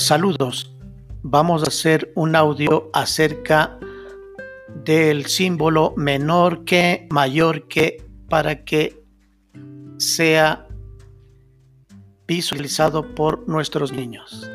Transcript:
Saludos. Vamos a hacer un audio acerca del símbolo menor que, mayor que, para que sea visualizado por nuestros niños.